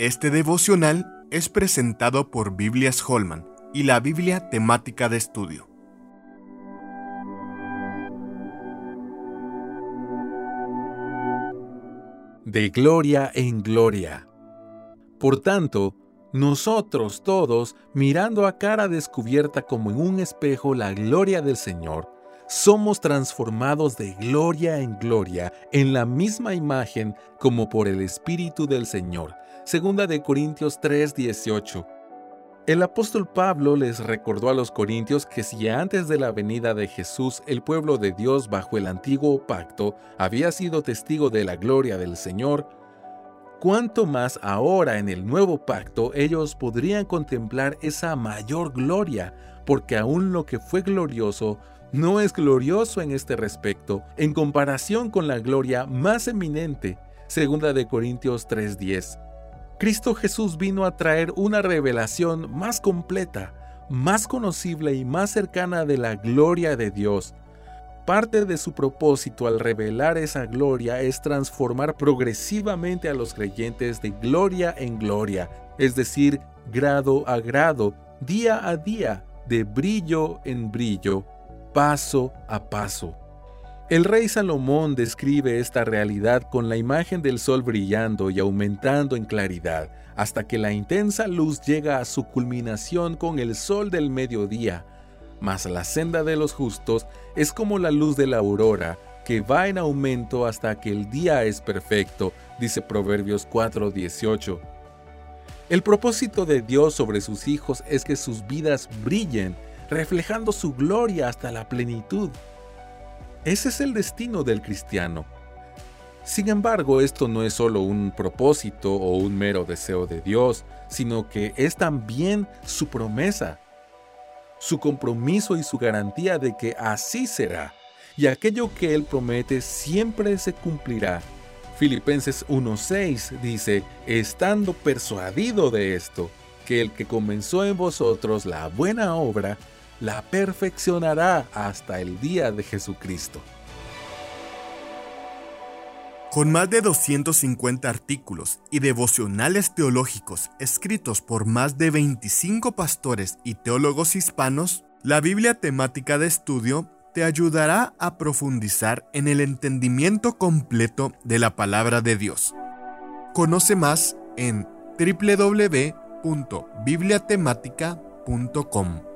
Este devocional es presentado por Biblias Holman y la Biblia temática de estudio. De gloria en gloria. Por tanto, nosotros todos, mirando a cara descubierta como en un espejo la gloria del Señor, somos transformados de gloria en gloria en la misma imagen como por el Espíritu del Señor. Segunda de Corintios 3:18. El apóstol Pablo les recordó a los corintios que si antes de la venida de Jesús el pueblo de Dios bajo el antiguo pacto había sido testigo de la gloria del Señor, cuánto más ahora en el nuevo pacto ellos podrían contemplar esa mayor gloria, porque aún lo que fue glorioso no es glorioso en este respecto, en comparación con la gloria más eminente, segunda de Corintios 3:10. Cristo Jesús vino a traer una revelación más completa, más conocible y más cercana de la gloria de Dios, Parte de su propósito al revelar esa gloria es transformar progresivamente a los creyentes de gloria en gloria, es decir, grado a grado, día a día, de brillo en brillo, paso a paso. El rey Salomón describe esta realidad con la imagen del sol brillando y aumentando en claridad, hasta que la intensa luz llega a su culminación con el sol del mediodía, mas la senda de los justos es como la luz de la aurora, que va en aumento hasta que el día es perfecto, dice Proverbios 4:18. El propósito de Dios sobre sus hijos es que sus vidas brillen, reflejando su gloria hasta la plenitud. Ese es el destino del cristiano. Sin embargo, esto no es solo un propósito o un mero deseo de Dios, sino que es también su promesa su compromiso y su garantía de que así será, y aquello que Él promete siempre se cumplirá. Filipenses 1.6 dice, estando persuadido de esto, que el que comenzó en vosotros la buena obra, la perfeccionará hasta el día de Jesucristo. Con más de 250 artículos y devocionales teológicos escritos por más de 25 pastores y teólogos hispanos, la Biblia temática de estudio te ayudará a profundizar en el entendimiento completo de la palabra de Dios. Conoce más en www.bibliatemática.com.